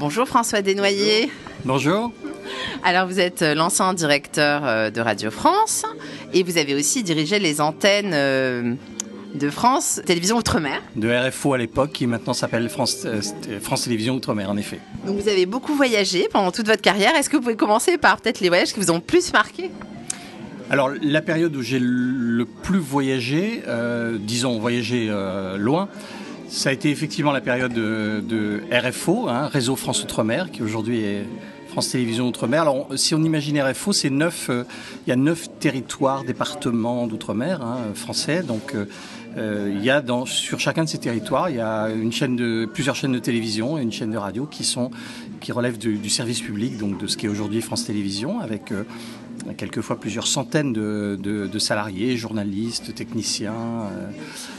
Bonjour François Desnoyers. Bonjour. Alors vous êtes l'ancien directeur de Radio France et vous avez aussi dirigé les antennes de France Télévisions Outre-mer. De RFO à l'époque, qui maintenant s'appelle France, France Télévisions Outre-mer, en effet. Donc vous avez beaucoup voyagé pendant toute votre carrière. Est-ce que vous pouvez commencer par peut-être les voyages qui vous ont plus marqué? Alors la période où j'ai le plus voyagé, euh, disons voyagé euh, loin, ça a été effectivement la période de, RFO, hein, Réseau France Outre-mer, qui aujourd'hui est France Télévisions Outre-mer. Alors si on imagine RFO, c'est neuf, euh, il y a neuf territoires, départements d'outre-mer hein, français, donc il y a dans, sur chacun de ces territoires, il y a une chaîne de, plusieurs chaînes de télévision et une chaîne de radio qui relèvent du, service public, donc de ce qui est aujourd'hui France Télévisions, avec quelquefois plusieurs centaines de, salariés, journalistes, techniciens, euh,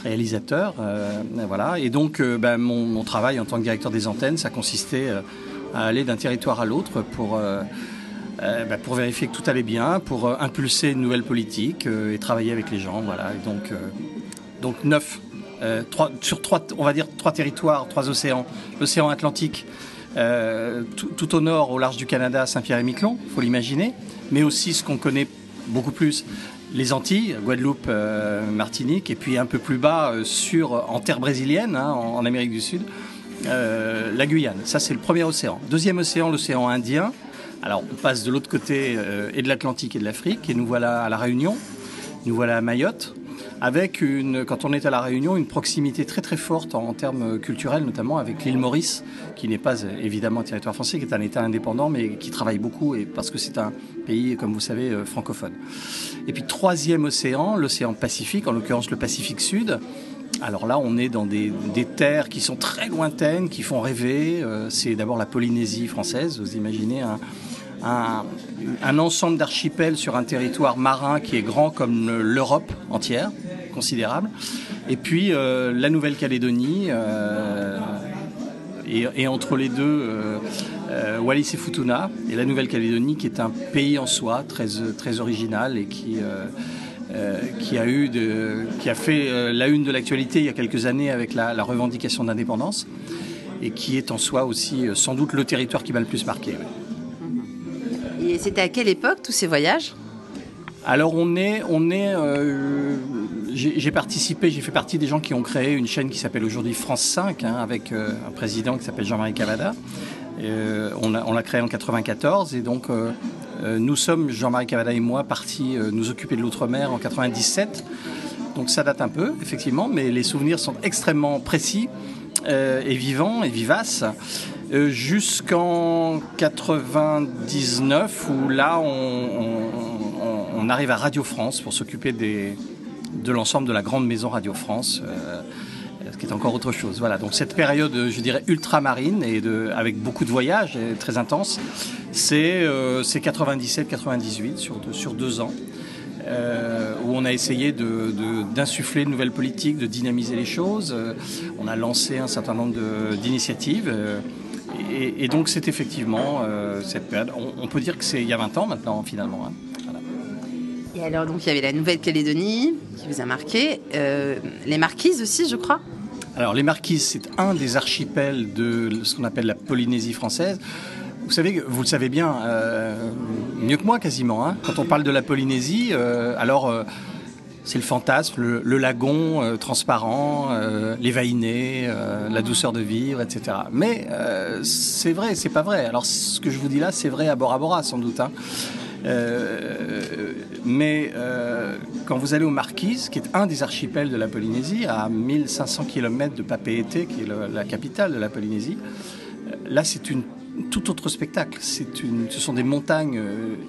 réalisateurs. Euh, voilà. Et donc, euh, ben, mon, travail en tant que directeur des antennes, ça consistait à aller d'un territoire à l'autre pour, ben, pour vérifier que tout allait bien, pour impulser une nouvelle politique et travailler avec les gens. Voilà. Donc, donc neuf. sur trois, on va dire trois territoires, trois océans. L'océan Atlantique, tout, au nord, au large du Canada, Saint-Pierre-et-Miquelon, il faut l'imaginer mais aussi ce qu'on connaît beaucoup plus, les Antilles, Guadeloupe, euh, Martinique, et puis un peu plus bas, euh, sur, en terre brésilienne, hein, en, Amérique du Sud, euh, la Guyane. Ça, c'est le premier océan. Deuxième océan, l'océan Indien. Alors, on passe de l'autre côté et de l'Atlantique et de l'Afrique, et nous voilà à La Réunion, nous voilà à Mayotte, avec une, quand on est à La Réunion, une proximité très très forte en, termes culturels, notamment avec l'île Maurice, qui n'est pas évidemment un territoire français, qui est un État indépendant, mais qui travaille beaucoup, et parce que c'est un pays, comme vous savez, euh, francophone. Et puis troisième océan, l'océan Pacifique, en l'occurrence le Pacifique Sud. Alors là, on est dans des, terres qui sont très lointaines, qui font rêver. Euh, c'est d'abord la Polynésie française, vous imaginez un, un, ensemble d'archipels sur un territoire marin qui est grand comme l'Europe entière, considérable. Et puis euh, la Nouvelle-Calédonie, euh, et, entre les deux, euh, Wallis et Futuna, et la Nouvelle-Calédonie qui est un pays en soi, très, original et qui... a fait la une de l'actualité il y a quelques années avec la revendication d'indépendance et qui est en soi aussi sans doute le territoire qui m'a le plus marqué. Et c'était à quelle époque tous ces voyages? Alors on est, on est, euh, j'ai participé, j'ai fait partie des gens qui ont créé une chaîne qui s'appelle aujourd'hui France 5, hein, avec euh, un président qui s'appelle Jean-Marie Cavada. Euh, on l'a créé en 94 et donc nous sommes, Jean-Marie Cavada et moi, partis nous occuper de l'outre-mer en 97. Donc ça date un peu, effectivement, mais les souvenirs sont extrêmement précis et vivants et vivaces. Euh, jusqu'en 99 où là on, arrive à Radio France pour s'occuper de l'ensemble de la grande maison Radio France. Euh, ce qui est encore autre chose. Voilà, donc cette période, je dirais, ultramarine et de, avec beaucoup de voyages et très intense, c'est 97-98 euh, sur, sur deux ans. Où on a essayé d'insuffler de, de, nouvelles politiques, de dynamiser les choses. on a lancé un certain nombre d'initiatives. Et, donc c'est effectivement euh, cette période. On, peut dire que c'est il y a 20 ans maintenant finalement. Hein. Et alors donc il y avait la Nouvelle-Calédonie qui vous a marqué, euh, les Marquises aussi je crois. Alors les Marquises c'est un des archipels de ce qu'on appelle la Polynésie française. Vous savez, vous le savez bien, euh, mieux que moi quasiment. Hein. quand on parle de la Polynésie, alors c'est le fantasme, le, lagon euh, transparent, euh, l'évainé, euh, la douceur de vivre, etc. Mais c'est vrai, c'est pas vrai. Alors ce que je vous dis là, c'est vrai à Bora Bora sans doute. Hein. mais quand vous allez aux Marquises, qui est un des archipels de la Polynésie, à 1500 km de Papeete, qui est la capitale de la Polynésie, là c'est une tout autre spectacle. Ce sont des montagnes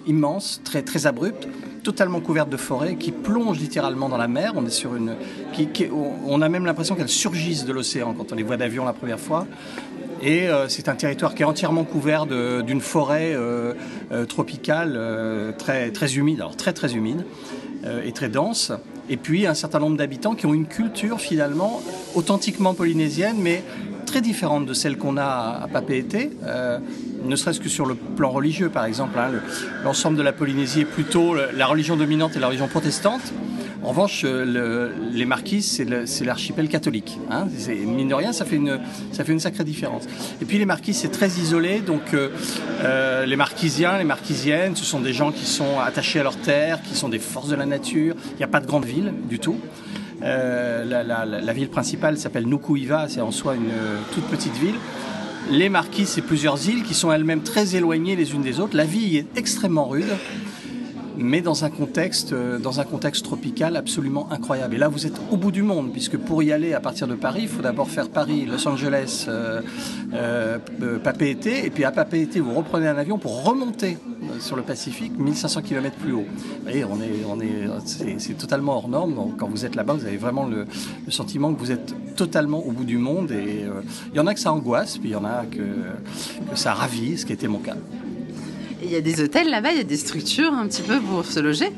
immenses, très, très abruptes, totalement couverte de forêt, qui plonge littéralement dans la mer. On est sur une, on a même l'impression qu'elles surgissent de l'océan quand on les voit d'avion la première fois. Et euh, c'est un territoire qui est entièrement couvert d'une forêt euh, euh, tropicale très, très humide, alors très très humide et très dense. Et puis un certain nombre d'habitants qui ont une culture finalement authentiquement polynésienne, mais très différente de celle qu'on a à Papeete ne serait-ce que sur le plan religieux, par exemple. Hein, l'ensemble de la Polynésie est plutôt la religion dominante et la religion protestante, En revanche, les Marquises, c'est l'archipel catholique. Hein. Mine de rien, ça fait, une, sacrée différence. Et puis les Marquises, c'est très isolé. Donc les Marquisiens, les Marquisiennes, ce sont des gens qui sont attachés à leur terre, qui sont des forces de la nature. Il n'y a pas de grande ville du tout. La, ville principale s'appelle Nukuiva, c'est en soi une toute petite ville. Les Marquises, c'est plusieurs îles qui sont elles-mêmes très éloignées les unes des autres. La vie est extrêmement rude mais dans un contexte, euh, dans un contexte tropical absolument incroyable. Et là, vous êtes au bout du monde, puisque pour y aller à partir de Paris, il faut d'abord faire Paris, Los Angeles, euh, euh, euh et puis à Papeete, vous reprenez un avion pour remonter sur le Pacifique, 1500 km plus haut. Vous voyez, on est, on est, c'est, totalement hors norme. Donc, quand vous êtes là-bas, vous avez vraiment le, sentiment que vous êtes totalement au bout du monde. Et il y en a que ça angoisse, puis il y en a que, que ça ravit, ce qui était mon cas. Il y a des hôtels là-bas, il y a des structures un petit peu pour se loger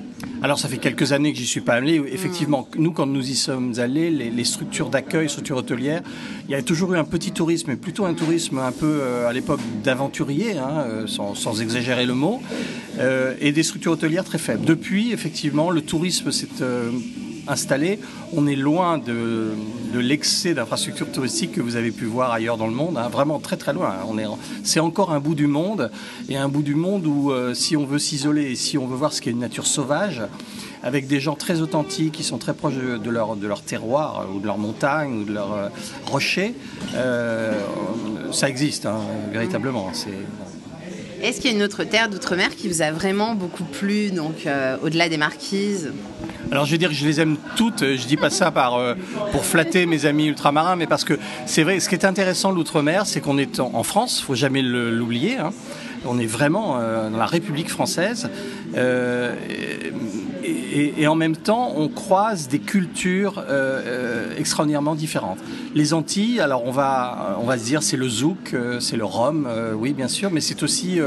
alors ça fait quelques années que j'y suis pas allé. Effectivement, nous quand nous y sommes allés, les, structures d'accueil, structures hôtelières, il y a toujours eu un petit tourisme, mais plutôt un tourisme un peu euh, à l'époque d'aventurier, hein, euh, sans, exagérer le mot, euh, et des structures hôtelières très faibles. Depuis, effectivement, le tourisme s'est installé. On est loin de, l'excès d'infrastructures touristiques que vous avez pu voir ailleurs dans le monde, hein. vraiment très très loin. On est, c'est encore un bout du monde, et un bout du monde où euh, si on veut s'isoler et si on veut voir ce qu'est une nature sauvage, avec des gens très authentiques qui sont très proches de leur, de leur terroir ou de leur montagne ou de leur euh, rocher, euh, ça existe hein, véritablement. C'est, est-ce qu'il y a une autre terre d'outre-mer qui vous a vraiment beaucoup plu, donc euh, au-delà des marquises? Alors je vais dire que je les aime toutes, je dis pas ça par, euh, pour flatter mes amis ultramarins, mais parce que c'est vrai, ce qui est intéressant l'outre-mer, c'est qu'on est en, France, faut jamais l'oublier, hein. on est vraiment euh, dans la République française, et, en même temps, on croise des cultures euh, euh, extraordinairement différentes. Les Antilles, alors on va, on va se dire c'est le zouk, euh, c'est le rhum, oui bien sûr, mais c'est aussi,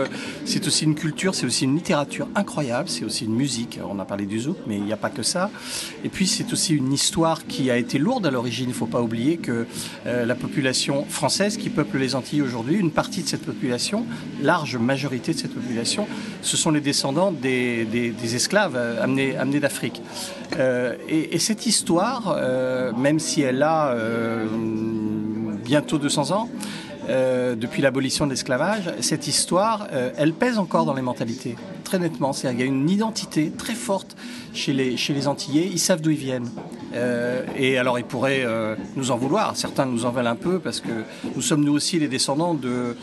aussi une culture, c'est aussi une littérature incroyable, c'est aussi une musique. On a parlé du zouk, mais il n'y a pas que ça. Et puis c'est aussi une histoire qui a été lourde à l'origine. Il ne faut pas oublier que la population française qui peuple les Antilles aujourd'hui, une partie de cette population, large majorité de cette population, ce sont les descendants des, des esclaves amenés, amenés d'Afrique. Euh, et, cette histoire, euh, même si elle a euh, bientôt 200 ans, depuis l'abolition de l'esclavage, cette histoire, elle pèse encore dans les mentalités, très nettement. cest il y a une identité très forte chez les, chez les Antillais, ils savent d'où ils viennent. et alors ils pourraient nous en vouloir, certains nous en veulent un peu parce que nous sommes nous aussi les descendants de,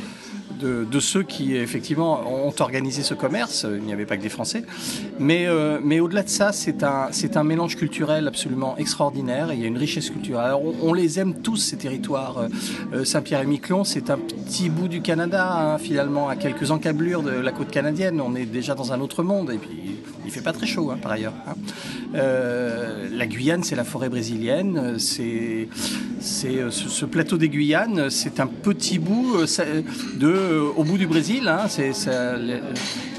de, ceux qui effectivement ont organisé ce commerce. Il n'y avait pas que des Français. Mais, euh, mais au-delà de ça, c'est un, un mélange culturel absolument extraordinaire. il y a une richesse culturelle. Alors, on, les aime tous, ces territoires. Euh, Saint-Pierre et Miquelon, c'est un petit bout du Canada, hein, finalement, à quelques encablures de la côte canadienne. On est déjà dans un autre monde. Et puis, il fait pas très chaud, hein, par ailleurs. Hein. Euh, la Guyane, c'est la forêt brésilienne. C'est, c'est ce, plateau des Guyanes, c'est un petit bout de euh, au bout du Brésil. Hein, c'est,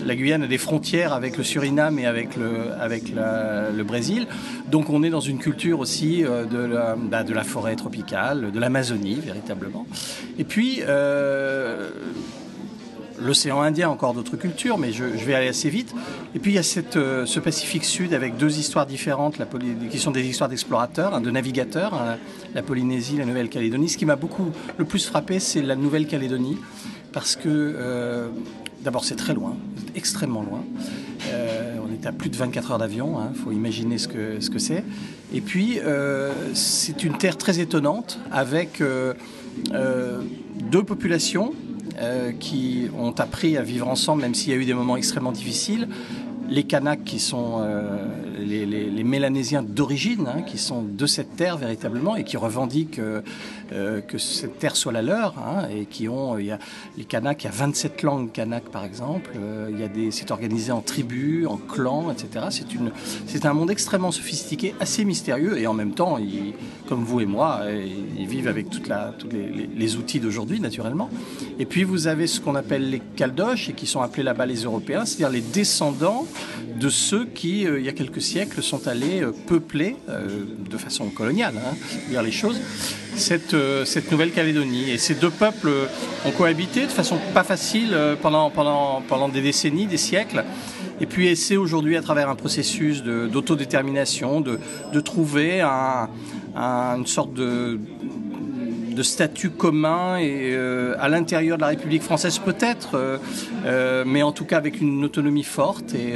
la Guyane a des frontières avec le Suriname et avec le, avec le Brésil. Donc on est dans une culture aussi euh, de, la, bah, de la forêt tropicale, de l'Amazonie véritablement. Et puis euh, l'océan Indien, encore d'autres cultures, mais je, vais aller assez vite. Et puis il y a cette, ce Pacifique Sud avec deux histoires différentes, qui sont des histoires d'explorateurs, hein, de navigateurs, hein, la Polynésie, la Nouvelle-Calédonie. Ce qui m'a beaucoup le plus frappé, c'est la Nouvelle-Calédonie parce que euh, d'abord c'est très loin, extrêmement loin. Euh, on est à plus de 24 heures d'avion, il hein, faut imaginer ce que ce que c'est. Et puis euh, c'est une terre très étonnante avec deux populations qui ont appris à vivre ensemble, même s'il y a eu des moments extrêmement difficiles. Les Kanaks qui sont les, Mélanésiens d'origine, hein, qui sont de cette terre véritablement et qui revendiquent euh, euh, que cette terre soit la leur, hein, et qui ont, il y a les Kanaks, il y a 27 langues Kanak par exemple, euh, il y a des, c'est organisé en tribus, en clans, etc. C'est une, c'est un monde extrêmement sophistiqué, assez mystérieux, et en même temps, ils, comme vous et moi, ils vivent avec toute tous les, les, outils d'aujourd'hui naturellement. Et puis vous avez ce qu'on appelle les Caldoches, et qui sont appelés là-bas les Européens, c'est-à-dire les descendants de ceux qui, il y a quelques siècles sont allés euh, peupler, euh, de façon coloniale, hein, dire les choses, cette, euh, cette Nouvelle-Calédonie. Et ces deux peuples ont cohabité de façon pas facile pendant, des décennies, des siècles. et puis essaie aujourd'hui à travers un processus d'autodétermination de, trouver un, une sorte de de statut commun et euh, à l'intérieur de la République française peut-être, euh, euh, mais en tout cas avec une autonomie forte et,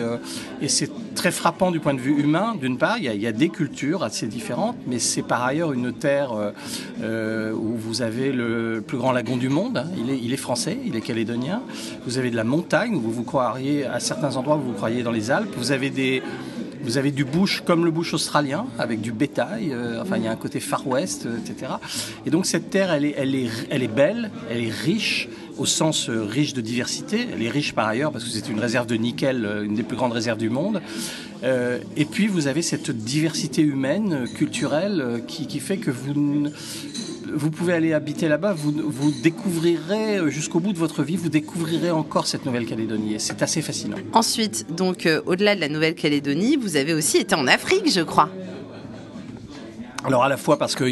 c'est très frappant du point de vue humain. D'une part, il y, a, des cultures assez différentes, mais c'est par ailleurs une terre où vous avez le plus grand lagon du monde. Hein. Il, est, français, il est calédonien. Vous avez de la montagne où vous vous croiriez à certains endroits où vous croyez dans les Alpes. Vous avez des vous avez du bush comme le bush australien, avec du bétail. Euh, enfin, il y a un côté Far West, euh, etc. Et donc cette terre, elle est, elle est, elle est belle, elle est riche au sens euh, riche de diversité. Elle est riche par ailleurs parce que c'est une réserve de nickel, une des plus grandes réserves du monde. et puis vous avez cette diversité humaine, culturelle, qui fait que vous vous pouvez aller habiter là-bas, vous, vous découvrirez euh, jusqu'au bout de votre vie, vous découvrirez encore cette Nouvelle-Calédonie. C'est assez fascinant. Ensuite, donc euh, au-delà de la Nouvelle-Calédonie, vous avez aussi été en Afrique, je crois. Alors à la fois parce que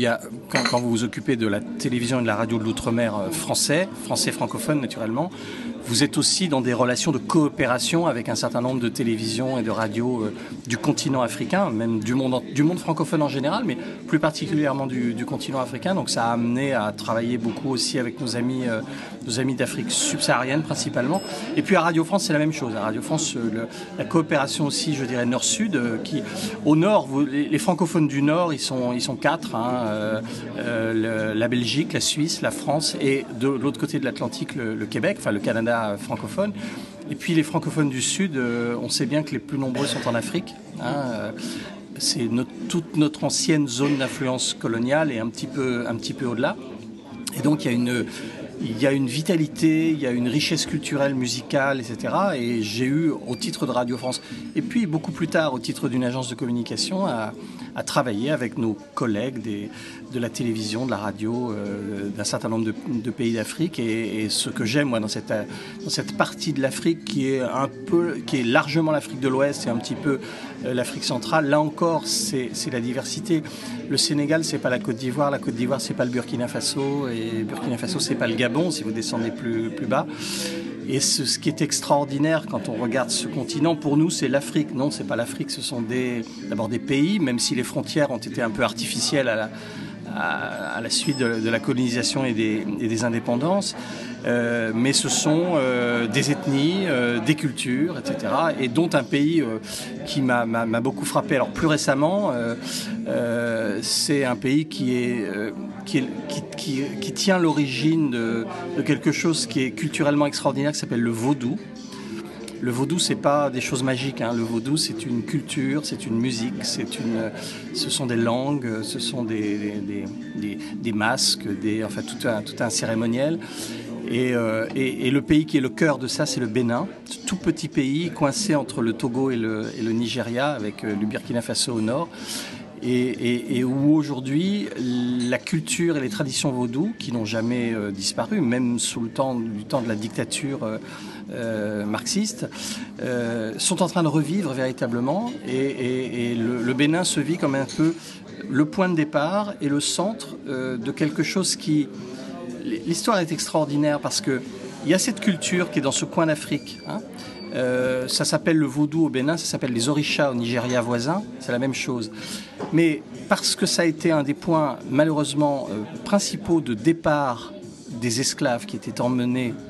quand, vous vous occupez de la télévision et de la radio de l'outre-mer euh, français, français francophone naturellement, vous êtes aussi dans des relations de coopération avec un certain nombre de télévisions et de radios euh, du continent africain, même du monde, du monde francophone en général, mais plus particulièrement du, continent africain. Donc ça a amené à travailler beaucoup aussi avec nos amis, euh, nos amis d'Afrique subsaharienne principalement. Et puis à Radio France, c'est la même chose. À Radio France, la coopération aussi, je dirais nord-sud, qui au nord, les, francophones du nord, ils sont, ils sont quatre hein, la Belgique, la Suisse, la France et de l'autre côté de l'Atlantique, le, Québec, enfin le Canada francophone. Et puis les francophones du Sud, euh, on sait bien que les plus nombreux sont en Afrique. Hein, euh, c'est toute notre ancienne zone d'influence coloniale et un petit peu, un petit peu au-delà. Et donc il y a une, il y a une vitalité, il y a une richesse culturelle, musicale, etc. Et j'ai eu, au titre de Radio France, et puis beaucoup plus tard, au titre d'une agence de communication, à, travailler avec nos collègues des, de la télévision, de la radio, euh, d'un certain nombre de, pays d'Afrique. Et, ce que j'aime, moi, dans cette, dans cette partie de l'Afrique qui est un peu, qui est largement l'Afrique de l'Ouest et un petit peu euh, l'Afrique centrale, là encore, c'est la diversité. Le Sénégal, c'est pas la Côte d'Ivoire, la Côte d'Ivoire, c'est pas le Burkina Faso, et Burkina Faso, c'est pas le Gabon, si vous descendez plus, plus bas. Et ce, qui est extraordinaire quand on regarde ce continent, pour nous, c'est l'Afrique. Non, c'est pas l'Afrique, ce sont d'abord des, pays, même si les frontières ont été un peu artificielles à la, à, la suite de, la colonisation et des, indépendances. Euh, mais ce sont euh, des ethnies, euh, des cultures, etc. Et dont un pays qui m'a beaucoup frappé. Alors plus récemment, c'est un pays qui, tient l'origine de, de, quelque chose qui est culturellement extraordinaire, qui s'appelle le vaudou. Le vaudou, c'est pas des choses magiques. Hein. Le vaudou, c'est une culture, c'est une musique, c'est une, ce sont des langues, ce sont des, des, masques, des, enfin tout un, tout un cérémoniel. Euh, et, et, le pays qui est le cœur de ça, c'est le Bénin, tout petit pays coincé entre le Togo et le, et le Nigeria, avec euh, le Burkina Faso au nord. Et, où aujourd'hui la culture et les traditions vaudou, qui n'ont jamais euh, disparu, même sous le temps du temps de la dictature marxiste, sont en train de revivre véritablement. Et, le, Bénin se vit comme un peu le point de départ et le centre de quelque chose qui l'histoire est extraordinaire parce que il y a cette culture qui est dans ce coin d'Afrique. Hein. Euh, ça s'appelle le vaudou au Bénin, ça s'appelle les orishas au Nigeria voisin, c'est la même chose. Mais parce que ça a été un des points malheureusement euh, principaux de départ des esclaves qui étaient emmenés euh,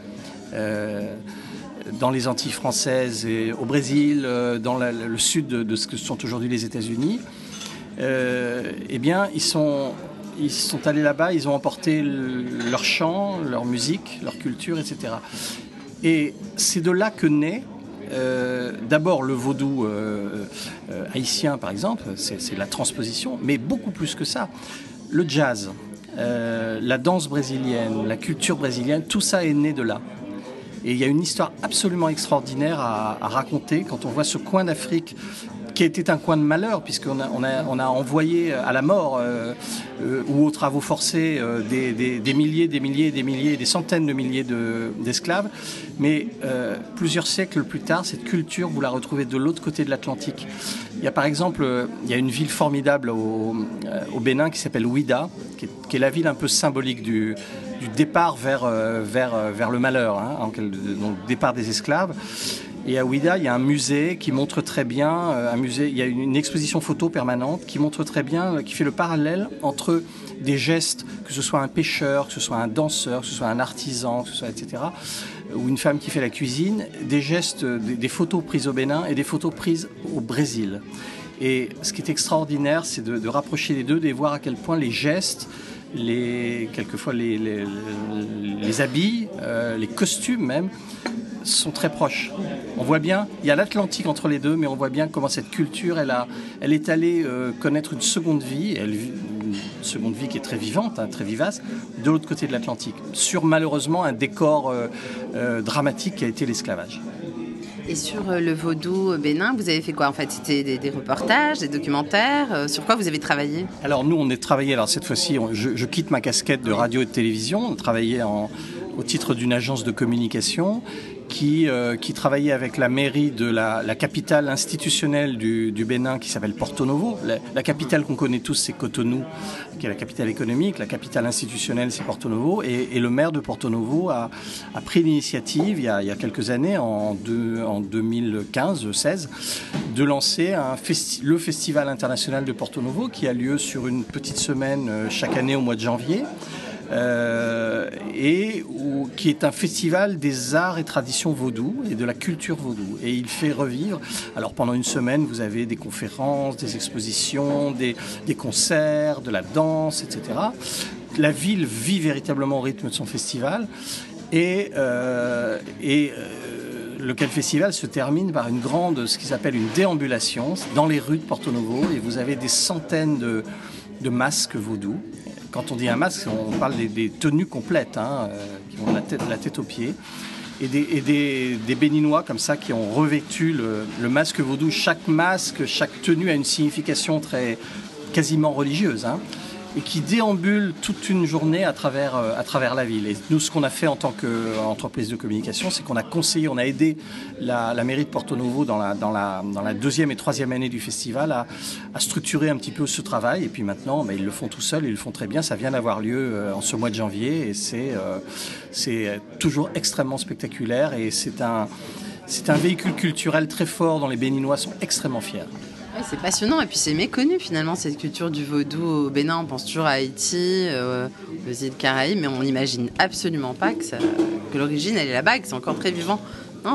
dans les Antilles françaises et au Brésil, dans le sud de, ce que sont aujourd'hui les États-Unis, eh bien, ils sont ils sont allés là-bas, ils ont emporté leur chant, leur musique, leur culture, etc. Et c'est de là que naît euh, d'abord le vaudou euh, euh, haïtien, par exemple, c'est la transposition, mais beaucoup plus que ça. Le jazz, la danse brésilienne, la culture brésilienne, tout ça est né de là. Et il y a une histoire absolument extraordinaire à, raconter quand on voit ce coin d'Afrique qui était un coin de malheur, puisqu'on a, on a, envoyé à la mort euh, euh, ou aux travaux forcés euh, des, milliers, des milliers, des milliers, des centaines de milliers d'esclaves. Mais plusieurs siècles plus tard, cette culture, vous la retrouvez de l'autre côté de l'Atlantique. Il y a par exemple, il y a une ville formidable au, Bénin qui s'appelle Ouida, qui est, la ville un peu symbolique du, du départ vers, vers, vers le malheur, hein, donc départ des esclaves. Et à Ouida, il y a un musée qui montre très bien, un musée, il y a une exposition photo permanente qui montre très bien, qui fait le parallèle entre des gestes, que ce soit un pêcheur, que ce soit un danseur, que ce soit un artisan, que ce soit etc., ou une femme qui fait la cuisine, des gestes, des, photos prises au Bénin et des photos prises au Brésil. Et ce qui est extraordinaire, c'est de, rapprocher les deux, de voir à quel point les gestes, les, quelquefois les, habits, euh, les costumes même, sont très proches. On voit bien, il y a l'Atlantique entre les deux, mais on voit bien comment cette culture, elle, est allée euh, connaître une seconde vie, une seconde vie qui est très vivante, hein, très vivace, de l'autre côté de l'Atlantique, sur malheureusement un décor euh, dramatique qui a été l'esclavage. Et sur euh, le vaudou bénin, vous avez fait quoi En fait, c'était des, reportages, des documentaires. Euh, sur quoi vous avez travaillé? Alors nous, on est travaillé. Alors cette fois-ci, je, quitte ma casquette de radio et de télévision. On travaillait au titre d'une agence de communication qui, euh, qui travaillait avec la mairie de la, capitale institutionnelle du, Bénin qui s'appelle Porto Novo. La, capitale qu'on connaît tous, c'est Cotonou, qui est la capitale économique. La capitale institutionnelle, c'est Porto Novo. Et, le maire de Porto Novo a, pris l'initiative, il, y a, quelques années, en, deux, en 2015-16, de lancer le Festival international de Porto Novo qui a lieu sur une petite semaine euh, chaque année au mois de janvier. Euh, et qui est un festival des arts et traditions vaudou et de la culture vaudou. Et il fait revivre. Alors pendant une semaine, vous avez des conférences, des expositions, des, concerts, de la danse, etc. La ville vit véritablement au rythme de son festival. Et, euh, euh, lequel festival se termine par une grande, ce qui s'appelle une déambulation dans les rues de Porto Novo. Et vous avez des centaines de, de masques vaudou quand on dit un masque, on parle des, tenues complètes, hein, euh, qui ont la tête, la tête aux pieds. Et, des, béninois comme ça qui ont revêtu le, masque vaudou. Chaque masque, chaque tenue a une signification très quasiment religieuse. Hein et qui déambule toute une journée à travers, euh, à travers la ville. Et nous, ce qu'on a fait en tant qu'entreprise de communication, c'est qu'on a conseillé, on a aidé la, mairie de Porto Novo dans la, dans, la, deuxième et troisième année du festival à, structurer un petit peu ce travail. Et puis maintenant, ils le font tout seuls, ils le font très bien. Ça vient d'avoir lieu euh, en ce mois de janvier et c'est euh, toujours extrêmement spectaculaire et c'est un, un véhicule culturel très fort dont les Béninois sont extrêmement fiers c'est passionnant et puis c'est méconnu finalement cette culture du vaudou au Bénin. On pense toujours à Haïti, euh, aux îles Caraïbes, mais on n'imagine absolument pas que, l'origine elle est là-bas, que c'est encore très vivant.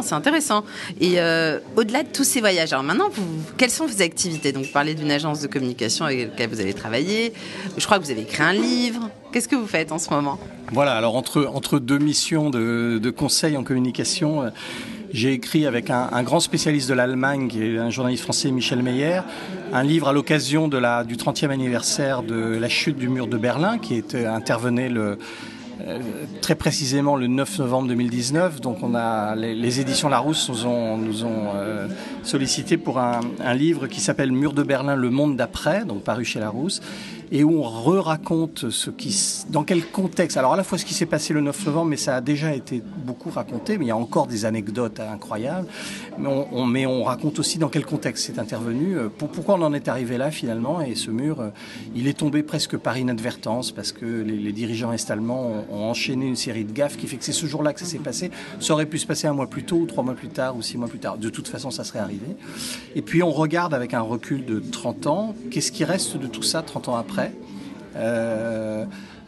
c'est intéressant. Et euh, au-delà de tous ces voyages, alors maintenant, quelles sont vos activités? Vous parlez d'une agence de communication avec laquelle vous avez travaillé. Je crois que vous avez écrit un livre. Qu'est-ce que vous faites en ce moment? Voilà, alors entre, deux missions de, de conseil en communication, euh, j'ai écrit avec un, grand spécialiste de l'Allemagne, qui est un journaliste français, Michel Meyer, un livre à l'occasion du 30e anniversaire de la chute du mur de Berlin, qui était, intervenait euh, très précisément le 9 novembre 2019. Donc on a les, éditions Larousse nous ont, nous euh, sollicité pour un, un livre qui s'appelle Mur de Berlin, le monde d'après, donc paru chez Larousse et où on re-raconte ce qui, dans quel contexte. Alors à la fois ce qui s'est passé le 9 novembre, mais ça a déjà été beaucoup raconté, mais il y a encore des anecdotes incroyables. Mais on, raconte aussi dans quel contexte c'est intervenu, euh, pour, pourquoi on en est arrivé là finalement. Et ce mur, euh, il est tombé presque par inadvertance parce que les, les dirigeants est-allemands ont, ont, enchaîné une série de gaffes qui fait que c'est ce jour-là que ça s'est passé. Ça aurait pu se passer un mois plus tôt, ou trois mois plus tard, ou six mois plus tard. De toute façon, ça serait arrivé. Et puis on regarde avec un recul de 30 ans, qu'est-ce qui reste de tout ça 30 ans après?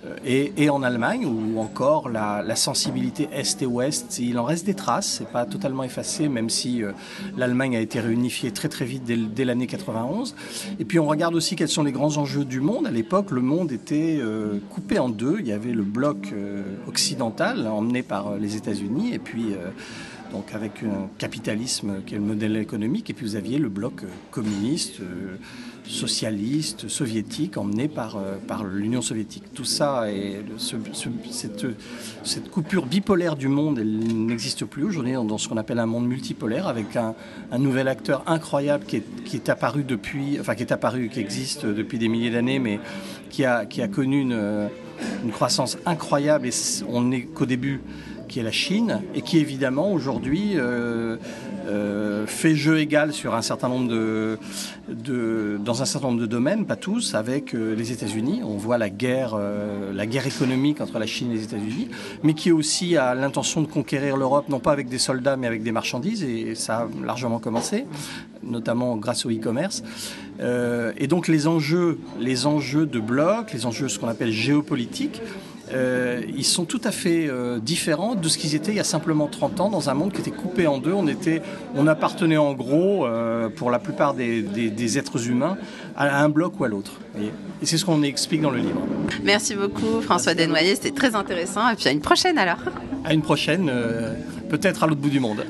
Euh, et, en Allemagne, où encore la, sensibilité Est et Ouest, il en reste des traces, c'est pas totalement effacé, même si euh, l'Allemagne a été réunifiée très très vite dès, l'année 91. Et puis on regarde aussi quels sont les grands enjeux du monde. À l'époque, le monde était euh, coupé en deux. Il y avait le bloc occidental emmené par les États-Unis, et puis donc avec un capitalisme qui est le modèle économique, et puis vous aviez le bloc communiste socialiste, soviétique, emmené par, euh, par l'Union soviétique. Tout ça, et ce, ce, cette, coupure bipolaire du monde, elle n'existe plus aujourd'hui dans ce qu'on appelle un monde multipolaire, avec un, un nouvel acteur incroyable qui est, qui est, apparu depuis, enfin qui est apparu, qui existe depuis des milliers d'années, mais qui a, qui a connu une, une croissance incroyable, et on n'est qu'au début qui est la Chine, et qui évidemment aujourd'hui euh, euh, fait jeu égal sur un certain nombre de, dans un certain nombre de domaines, pas tous, avec euh, les États-Unis. On voit la guerre, la guerre économique entre la Chine et les États-Unis, mais qui aussi a l'intention de conquérir l'Europe, non pas avec des soldats, mais avec des marchandises, et ça a largement commencé, notamment grâce au e-commerce. Et donc les enjeux, les enjeux de bloc, les enjeux ce qu'on appelle géopolitiques, euh, ils sont tout à fait euh, différents de ce qu'ils étaient il y a simplement 30 ans dans un monde qui était coupé en deux. On, était, on appartenait en gros, euh, pour la plupart des, des, des, êtres humains, à un bloc ou à l'autre. Et c'est ce qu'on explique dans le livre. Merci beaucoup François Desnoyers, c'était très intéressant. Et puis à une prochaine alors. À une prochaine, peut-être à l'autre bout du monde.